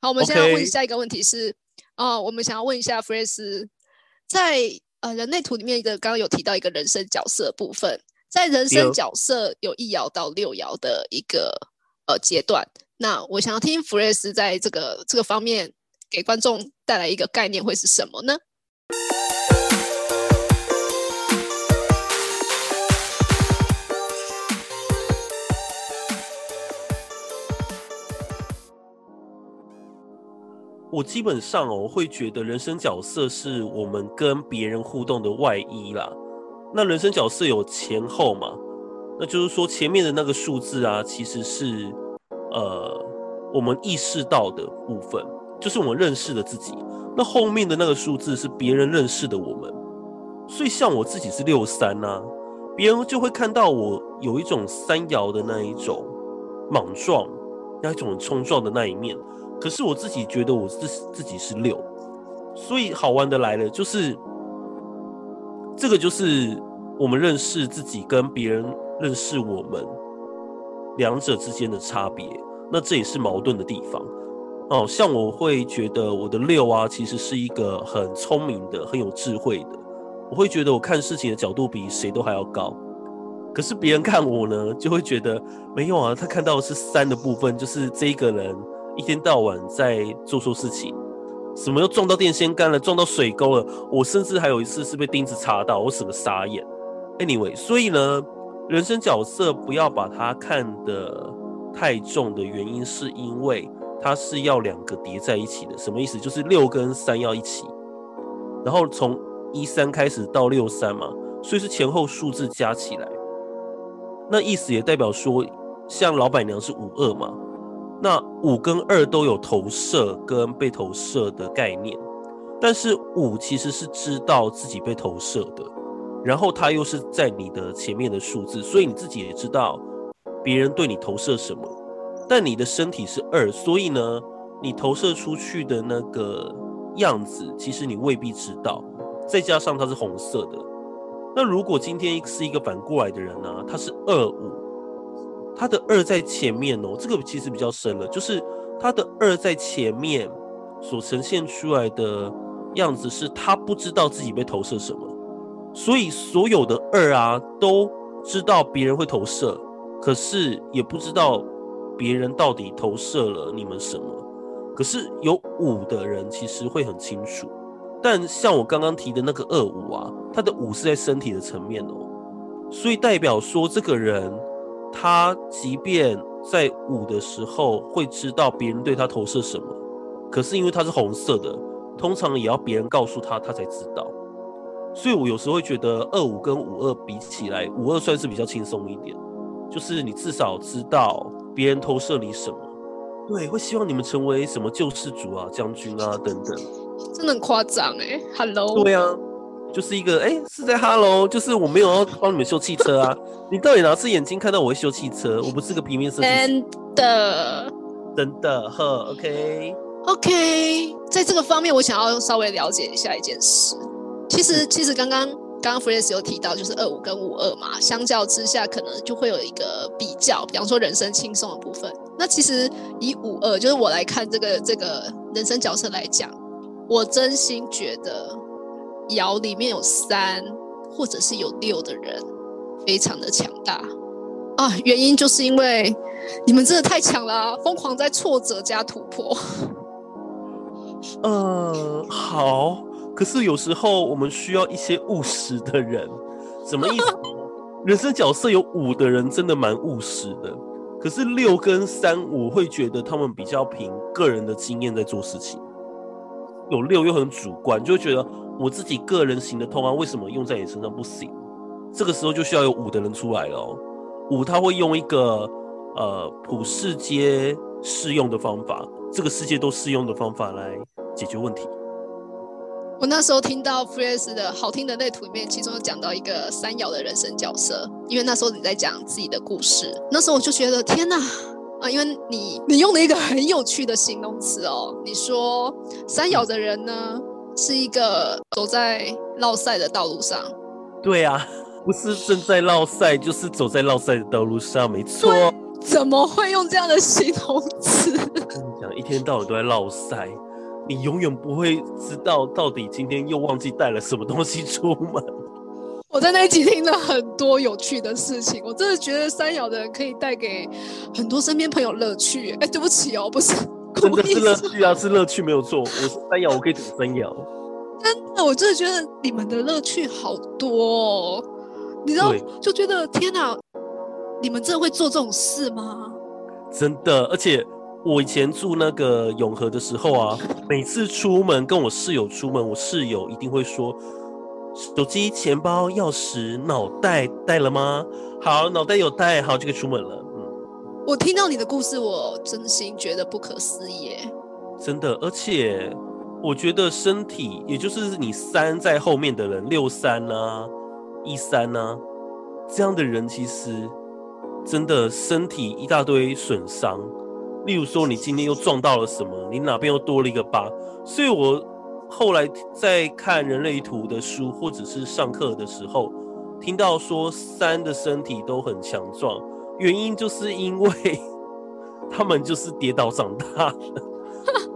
好，我们现在问下一个问题是，啊，我们想要问一下弗瑞斯，在呃人类图里面的刚刚有提到一个人生角色部分，在人生角色有一爻到六爻的一个呃阶段，那我想要听弗瑞斯在这个这个方面给观众带来一个概念会是什么呢？我基本上哦会觉得人生角色是我们跟别人互动的外衣啦。那人生角色有前后嘛？那就是说前面的那个数字啊，其实是呃我们意识到的部分，就是我们认识的自己。那后面的那个数字是别人认识的我们。所以像我自己是六三呐，别人就会看到我有一种三爻的那一种莽撞，那一种冲撞的那一面。可是我自己觉得我自自己是六，所以好玩的来了，就是这个就是我们认识自己跟别人认识我们两者之间的差别，那这也是矛盾的地方。哦，像我会觉得我的六啊，其实是一个很聪明的、很有智慧的，我会觉得我看事情的角度比谁都还要高。可是别人看我呢，就会觉得没有啊，他看到的是三的部分，就是这一个人。一天到晚在做错事情，什么又撞到电线杆了，撞到水沟了。我甚至还有一次是被钉子插到，我整个傻眼。Anyway，所以呢，人生角色不要把它看得太重的原因，是因为它是要两个叠在一起的。什么意思？就是六跟三要一起，然后从一三开始到六三嘛，所以是前后数字加起来。那意思也代表说，像老板娘是五二嘛。那五跟二都有投射跟被投射的概念，但是五其实是知道自己被投射的，然后它又是在你的前面的数字，所以你自己也知道别人对你投射什么，但你的身体是二，所以呢，你投射出去的那个样子，其实你未必知道。再加上它是红色的，那如果今天是一个反过来的人呢，他是二五。他的二在前面哦，这个其实比较深了，就是他的二在前面所呈现出来的样子是，他不知道自己被投射什么，所以所有的二啊都知道别人会投射，可是也不知道别人到底投射了你们什么。可是有五的人其实会很清楚，但像我刚刚提的那个二五啊，他的五是在身体的层面哦，所以代表说这个人。他即便在五的时候会知道别人对他投射什么，可是因为他是红色的，通常也要别人告诉他，他才知道。所以我有时候会觉得二五跟五二比起来，五二算是比较轻松一点，就是你至少知道别人投射你什么。对，会希望你们成为什么救世主啊、将军啊等等。真的很夸张哎，Hello。对啊。就是一个哎，是在 Hello，就是我没有要帮你们修汽车啊。你到底哪只眼睛看到我会修汽车？我不是个平面设计师。真的，真的呵，OK，OK。在这个方面，我想要稍微了解一下一件事。其实，其实刚刚刚刚 f r e s 有提到，就是二五跟五二嘛，相较之下，可能就会有一个比较，比方说人生轻松的部分。那其实以五二，就是我来看这个这个人生角色来讲，我真心觉得。窑里面有三或者是有六的人，非常的强大啊！原因就是因为你们真的太强了，疯狂在挫折加突破。呃，好，可是有时候我们需要一些务实的人，什么意思？人生角色有五的人真的蛮务实的，可是六跟三，我会觉得他们比较凭个人的经验在做事情。有六又很主观，就会觉得我自己个人行得通啊，为什么用在你身上不行？这个时候就需要有五的人出来了。五他会用一个呃普世皆适用的方法，这个世界都适用的方法来解决问题。我那时候听到 f r e s 的好听的内图里面，其中有讲到一个三爻的人生角色，因为那时候你在讲自己的故事，那时候我就觉得天哪！啊，因为你你用了一个很有趣的形容词哦，你说山咬的人呢是一个走在绕赛的道路上。对啊，不是正在绕赛，就是走在绕赛的道路上，没错。怎么会用这样的形容词？跟你讲，一天到晚都在落赛，你永远不会知道到底今天又忘记带了什么东西出门。我在那一集听了很多有趣的事情，我真的觉得三爻的人可以带给很多身边朋友乐趣。哎，对不起哦，不是，真的是乐趣啊，是乐趣没有错。我是三爻，我可以讲三爻。真的，我真的觉得你们的乐趣好多哦。你知道，就觉得天哪，你们真的会做这种事吗？真的，而且我以前住那个永和的时候啊，每次出门跟我室友出门，我室友一定会说。手机、钱包、钥匙、脑袋带了吗？好，脑袋有带，好就可以出门了。嗯，我听到你的故事，我真心觉得不可思议。真的，而且我觉得身体，也就是你三在后面的人，六三呢，一三呢，这样的人其实真的身体一大堆损伤。例如说，你今天又撞到了什么？你哪边又多了一个疤？所以我。后来在看人类图的书，或者是上课的时候，听到说三的身体都很强壮，原因就是因为 他们就是跌倒长大的，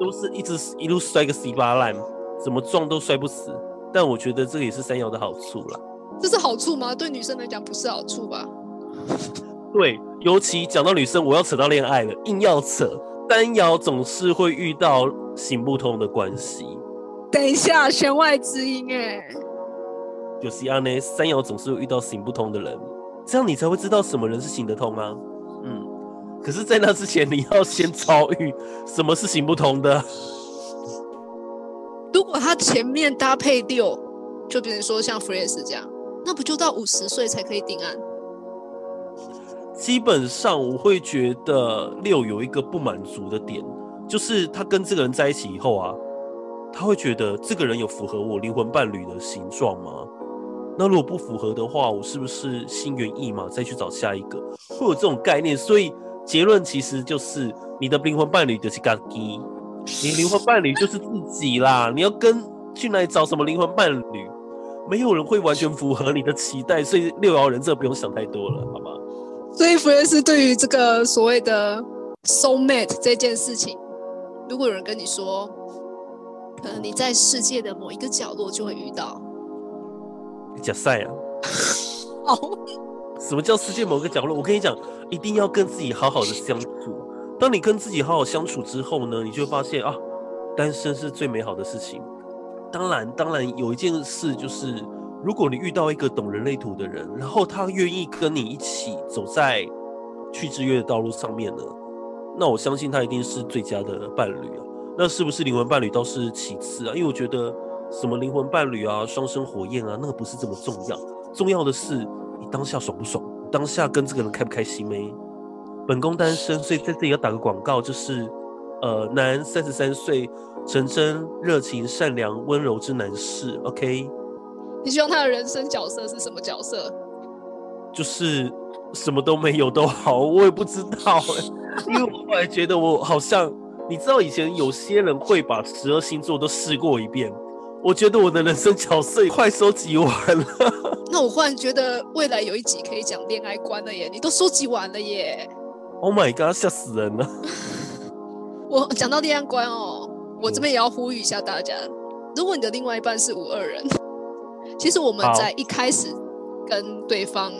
都是一直一路摔个稀巴烂，怎么撞都摔不死。但我觉得这个也是三爻的好处啦。这是好处吗？对女生来讲不是好处吧？对，尤其讲到女生，我要扯到恋爱了，硬要扯，三爻总是会遇到行不通的关系。等一下，弦外之音哎，就是这样呢。三爻总是会遇到行不通的人，这样你才会知道什么人是行得通啊。嗯，可是，在那之前，你要先遭遇 什么是行不通的。如果他前面搭配六，就比如说像 f r e s 这样，那不就到五十岁才可以定案？基本上，我会觉得六有一个不满足的点，就是他跟这个人在一起以后啊。他会觉得这个人有符合我灵魂伴侣的形状吗？那如果不符合的话，我是不是心猿意马再去找下一个？会有这种概念，所以结论其实就是你的灵魂伴侣就是嘎基，你灵魂伴侣就是自己啦。你要跟去哪里找什么灵魂伴侣？没有人会完全符合你的期待，所以六爻人这不用想太多了，好吗？所以弗瑞斯对于这个所谓的 soul mate 这件事情，如果有人跟你说。可能你在世界的某一个角落就会遇到。假赛啊！哦，什么叫世界某个角落？我跟你讲，一定要跟自己好好的相处。当你跟自己好好相处之后呢，你就发现啊，单身是最美好的事情。当然，当然有一件事就是，如果你遇到一个懂人类图的人，然后他愿意跟你一起走在去之约的道路上面呢，那我相信他一定是最佳的伴侣啊。那是不是灵魂伴侣倒是其次啊？因为我觉得什么灵魂伴侣啊、双生火焰啊，那个不是这么重要。重要的是你当下爽不爽，当下跟这个人开不开心没？本宫单身，所以在这里要打个广告，就是呃，男三十三岁，纯真、热情、善良、温柔之男士。OK？你希望他的人生角色是什么角色？就是什么都没有都好，我也不知道 因为我后来觉得我好像。你知道以前有些人会把十二星座都试过一遍，我觉得我的人生角色快收集完了。那我忽然觉得未来有一集可以讲恋爱观了耶，你都收集完了耶！Oh my god，吓死人了！我讲到恋爱观哦，我这边也要呼吁一下大家，如果你的另外一半是五二人，其实我们在一开始跟对方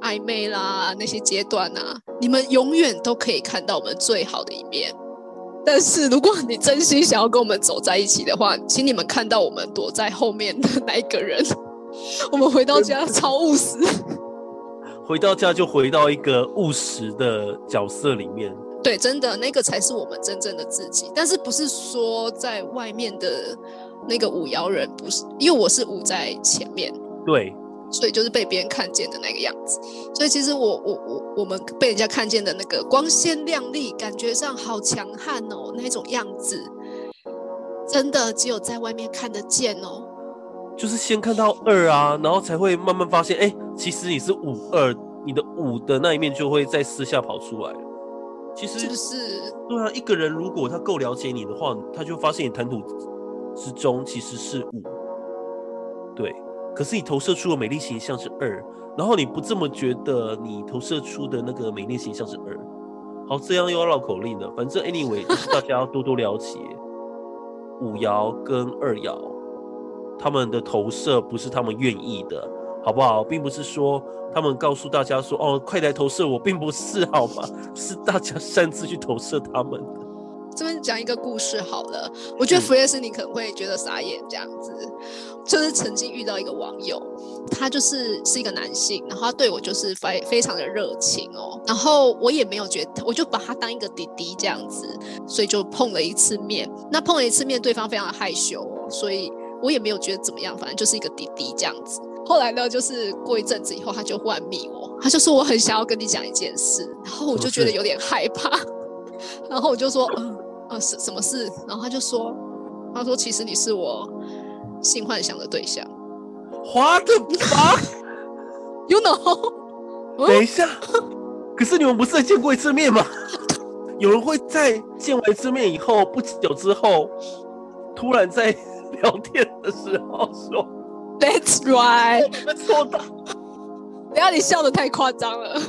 暧昧啦那些阶段啊，你们永远都可以看到我们最好的一面。但是如果你真心想要跟我们走在一起的话，请你们看到我们躲在后面的那一个人。我们回到家超务实，回到家就回到一个务实的角色里面。对，真的那个才是我们真正的自己。但是不是说在外面的那个五爻人不是？因为我是五在前面。对。所以就是被别人看见的那个样子，所以其实我我我我们被人家看见的那个光鲜亮丽，感觉上好强悍哦，那种样子，真的只有在外面看得见哦。就是先看到二啊，然后才会慢慢发现，哎，其实你是五二，你的五的那一面就会在私下跑出来。其实就是对啊，一个人如果他够了解你的话，他就发现你谈吐之中其实是五，对。可是你投射出的美丽形象是二，然后你不这么觉得，你投射出的那个美丽形象是二，好，这样又要绕口令了。反正 anyway，就是大家要多多了解五爻跟二爻，他们的投射不是他们愿意的，好不好？并不是说他们告诉大家说哦，快来投射我，并不是好吗？是大家擅自去投射他们的。这边讲一个故事好了，我觉得弗列斯你可能会觉得傻眼，这样子，就是曾经遇到一个网友，他就是是一个男性，然后他对我就是非非常的热情哦，然后我也没有觉得，我就把他当一个弟弟这样子，所以就碰了一次面，那碰了一次面，对方非常的害羞哦，所以我也没有觉得怎么样，反正就是一个弟弟这样子。后来呢，就是过一阵子以后，他就忽然密我，他就说我很想要跟你讲一件事，然后我就觉得有点害怕，然后我就说嗯。呃，什什么事？然后他就说，他说其实你是我性幻想的对象。花的吧？You know？等一下，可是你们不是见过一次面吗？有人会在见完一次面以后不久之后，突然在 聊天的时候说，That's right。你们错的。不要你笑的太夸张了。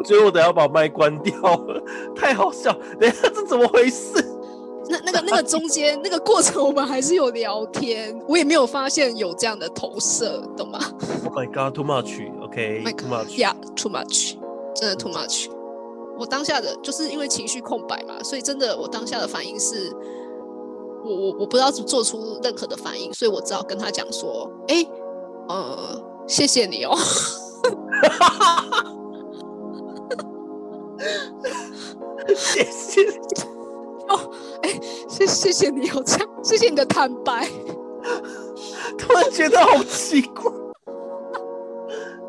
我觉得我等下把麦关掉了，太好笑。等下这怎么回事？那那个那个中间那个过程，我们还是有聊天，我也没有发现有这样的投射，懂吗？Oh my god, too much. OK, too much. Yeah, too much. 真的 too much. 我当下的就是因为情绪空白嘛，所以真的我当下的反应是，我我我不知道做出任何的反应，所以我只好跟他讲说，哎，呃，谢谢你哦。谢谢哦，哎，谢谢谢你有，这样，谢谢你的坦白。突然觉得好奇怪，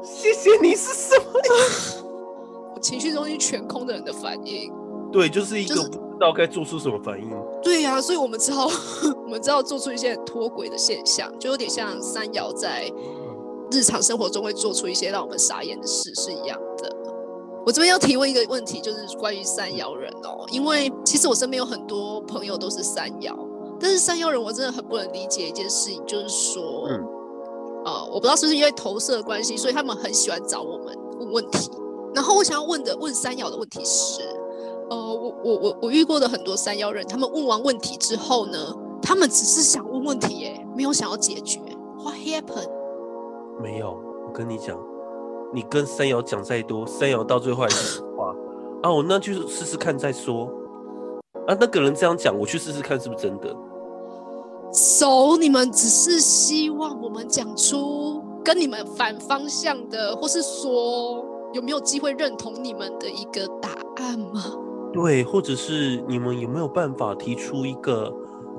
谢谢你是什么？情绪中心全空的人的反应，对，就是一个不知道该做出什么反应。对呀，所以我们只好，我们只好做出一些脱轨的现象，就有点像三爻在日常生活中会做出一些让我们傻眼的事是一样的。我这边要提问一个问题，就是关于三爻人哦，因为其实我身边有很多朋友都是三爻，但是三爻人我真的很不能理解一件事情，就是说，嗯呃，我不知道是不是因为投射的关系，所以他们很喜欢找我们问问题。然后我想要问的问三爻的问题是，呃，我我我我遇过的很多三爻人，他们问完问题之后呢，他们只是想问问题，哎，没有想要解决。What happened？没有，我跟你讲。你跟三瑶讲再多，三瑶到最后还是话啊！我那就试试看再说啊！那个人这样讲，我去试试看是不是真的。So 你们只是希望我们讲出跟你们反方向的，或是说有没有机会认同你们的一个答案吗？对，或者是你们有没有办法提出一个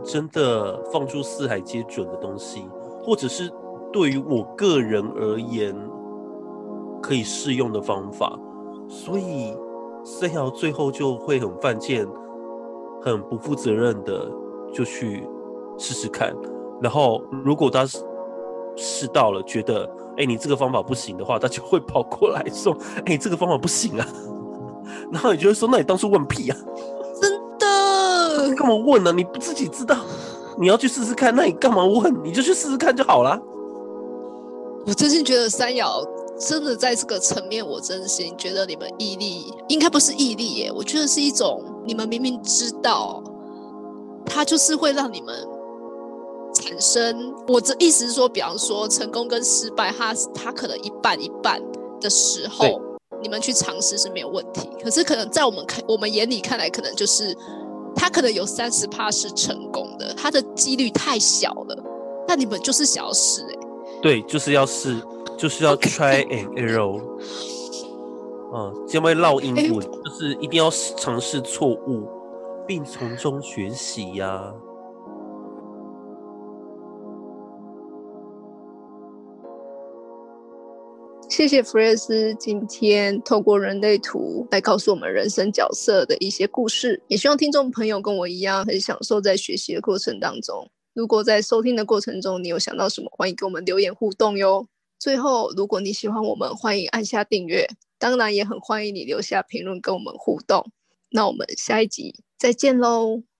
真的放诸四海皆准的东西，或者是对于我个人而言？可以适用的方法，所以三爻最后就会很犯贱、很不负责任的就去试试看。然后如果他试到了，觉得哎你这个方法不行的话，他就会跑过来说哎这个方法不行啊。然后你就会说那你当初问屁啊？真的？干嘛问呢？你不自己知道你要去试试看，那你干嘛问？你就去试试看就好了。我真心觉得三爻。真的在这个层面，我真心觉得你们毅力应该不是毅力耶，我觉得是一种你们明明知道，它就是会让你们产生。我的意思是说，比方说成功跟失败，它它可能一半一半的时候，你们去尝试是没有问题。可是可能在我们看我们眼里看来，可能就是它可能有三十趴是成功的，它的几率太小了。那你们就是想要试哎，对，就是要试。就是要 try and error，嗯，因为绕英文就是一定要尝试错误，并从中学习呀。谢谢弗瑞斯今天透过人类图来告诉我们人生角色的一些故事，也希望听众朋友跟我一样很享受在学习的过程当中。如果在收听的过程中你有想到什么，欢迎跟我们留言互动哟。最后，如果你喜欢我们，欢迎按下订阅。当然，也很欢迎你留下评论跟我们互动。那我们下一集再见喽。